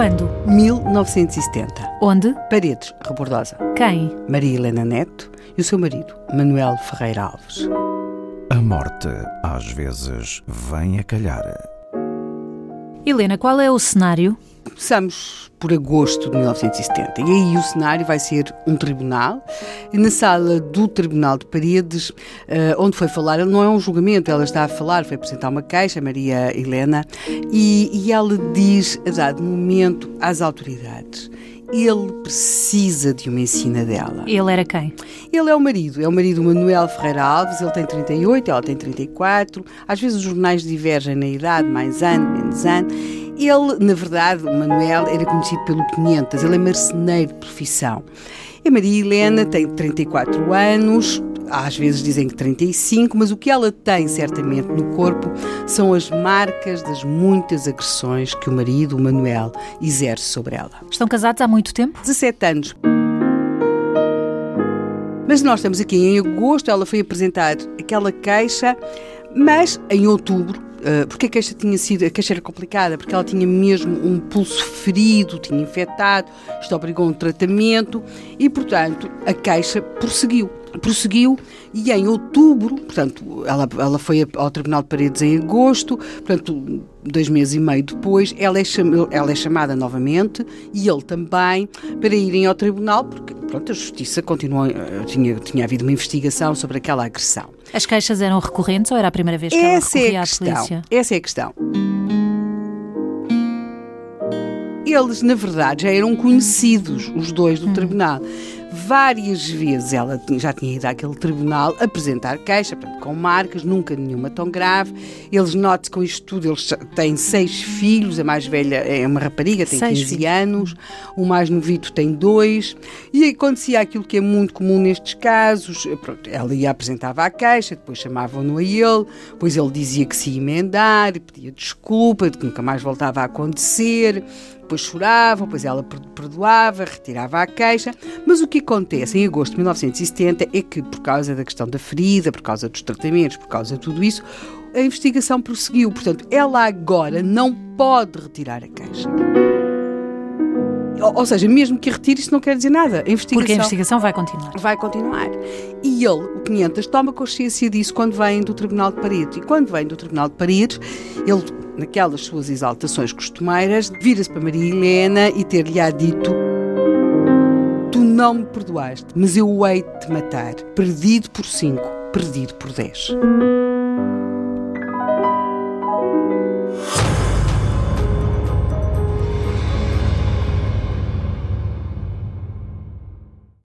Quando? 1970. Onde? Paredes, Rebordosa. Quem? Maria Helena Neto e o seu marido, Manuel Ferreira Alves. A morte, às vezes, vem a calhar. Helena, qual é o cenário? Começamos por agosto de 1970 e aí o cenário vai ser um tribunal na sala do Tribunal de Paredes, eh, onde foi falar, não é um julgamento, ela está a falar, foi apresentar uma queixa, Maria Helena, e, e ela diz, a dado momento, às autoridades, ele precisa de uma ensina dela. Ele era quem? Ele é o marido, é o marido Manuel Ferreira Alves, ele tem 38, ela tem 34. Às vezes os jornais divergem na idade, mais ano, menos ano. Ele, na verdade, o Manuel era conhecido pelo 500, ele é marceneiro de profissão. E a Maria Helena tem 34 anos, às vezes dizem que 35, mas o que ela tem certamente no corpo são as marcas das muitas agressões que o marido, o Manuel, exerce sobre ela. Estão casados há muito tempo? 17 anos. Mas nós estamos aqui em agosto, ela foi apresentar aquela queixa, mas em outubro Uh, porque a queixa tinha sido, a queixa era complicada, porque ela tinha mesmo um pulso ferido, tinha infectado, isto obrigou um tratamento e, portanto, a queixa prosseguiu. Prosseguiu e em outubro, portanto, ela, ela foi ao Tribunal de Paredes em agosto, portanto, dois meses e meio depois, ela é, cham, ela é chamada novamente e ele também para irem ao Tribunal, porque pronto, a Justiça continuou, eh, tinha, tinha havido uma investigação sobre aquela agressão. As queixas eram recorrentes ou era a primeira vez que essa ela recorria é à polícia? Essa é a questão. Eles, na verdade, já eram conhecidos, os dois do hum. tribunal. Várias vezes ela já tinha ido àquele tribunal apresentar queixa, portanto, com marcas, nunca nenhuma tão grave. Eles notam com isto tudo, eles têm seis filhos, a mais velha é uma rapariga, tem seis 15 filhos. anos, o mais novito tem dois. E acontecia aquilo que é muito comum nestes casos: pronto, ela ia apresentava a queixa, depois chamavam-no a ele, depois ele dizia que se ia emendar, pedia desculpa, de que nunca mais voltava a acontecer depois choravam, depois ela perdoava, retirava a queixa. Mas o que acontece em agosto de 1970 é que, por causa da questão da ferida, por causa dos tratamentos, por causa de tudo isso, a investigação prosseguiu. Portanto, ela agora não pode retirar a queixa. Ou, seja, mesmo que retire, isso não quer dizer nada. A investigação Porque a investigação vai continuar. Vai continuar. E ele, o 500, toma consciência disso quando vem do Tribunal de Paredes. E quando vem do Tribunal de Paredes, ele naquelas suas exaltações costumeiras, vira-se para Maria Helena e ter-lhe-á dito Tu não me perdoaste, mas eu hei de te matar. Perdido por cinco, perdido por dez.